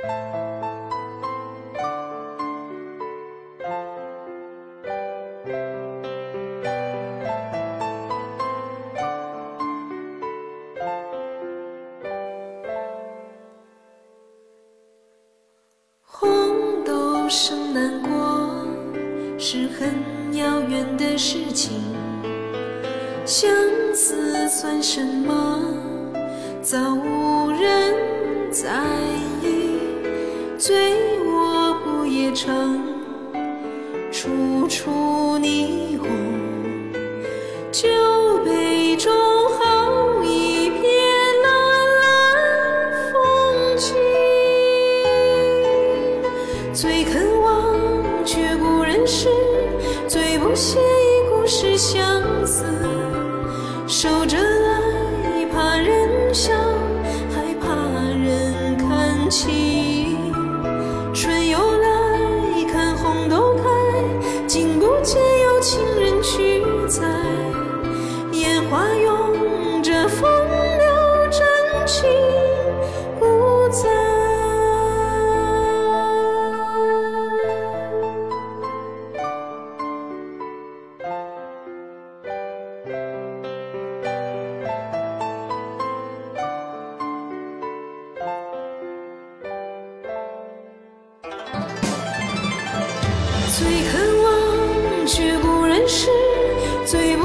红豆生南国是很遥远的事情，相思算什么？早无人在意。醉卧不夜城，处处霓虹。酒杯中好一片蓝蓝风景。最肯忘却不忍释，最不屑一顾是相思。守着爱，怕人笑，还怕人看清。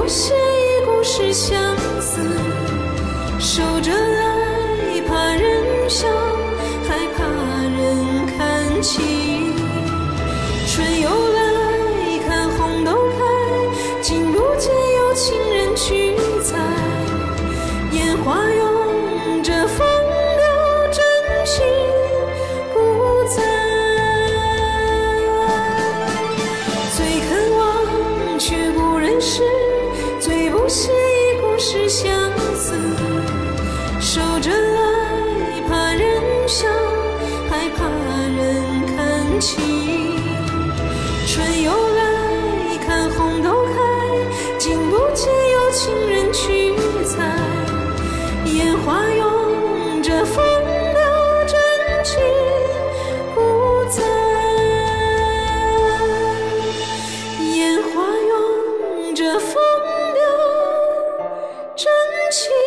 写一顾是相思。守着爱，怕人笑，还怕人看清。是相思。守着爱，怕人笑，还怕人看清。春又来，看红豆开，竟不见有情人去采。烟花拥着风 she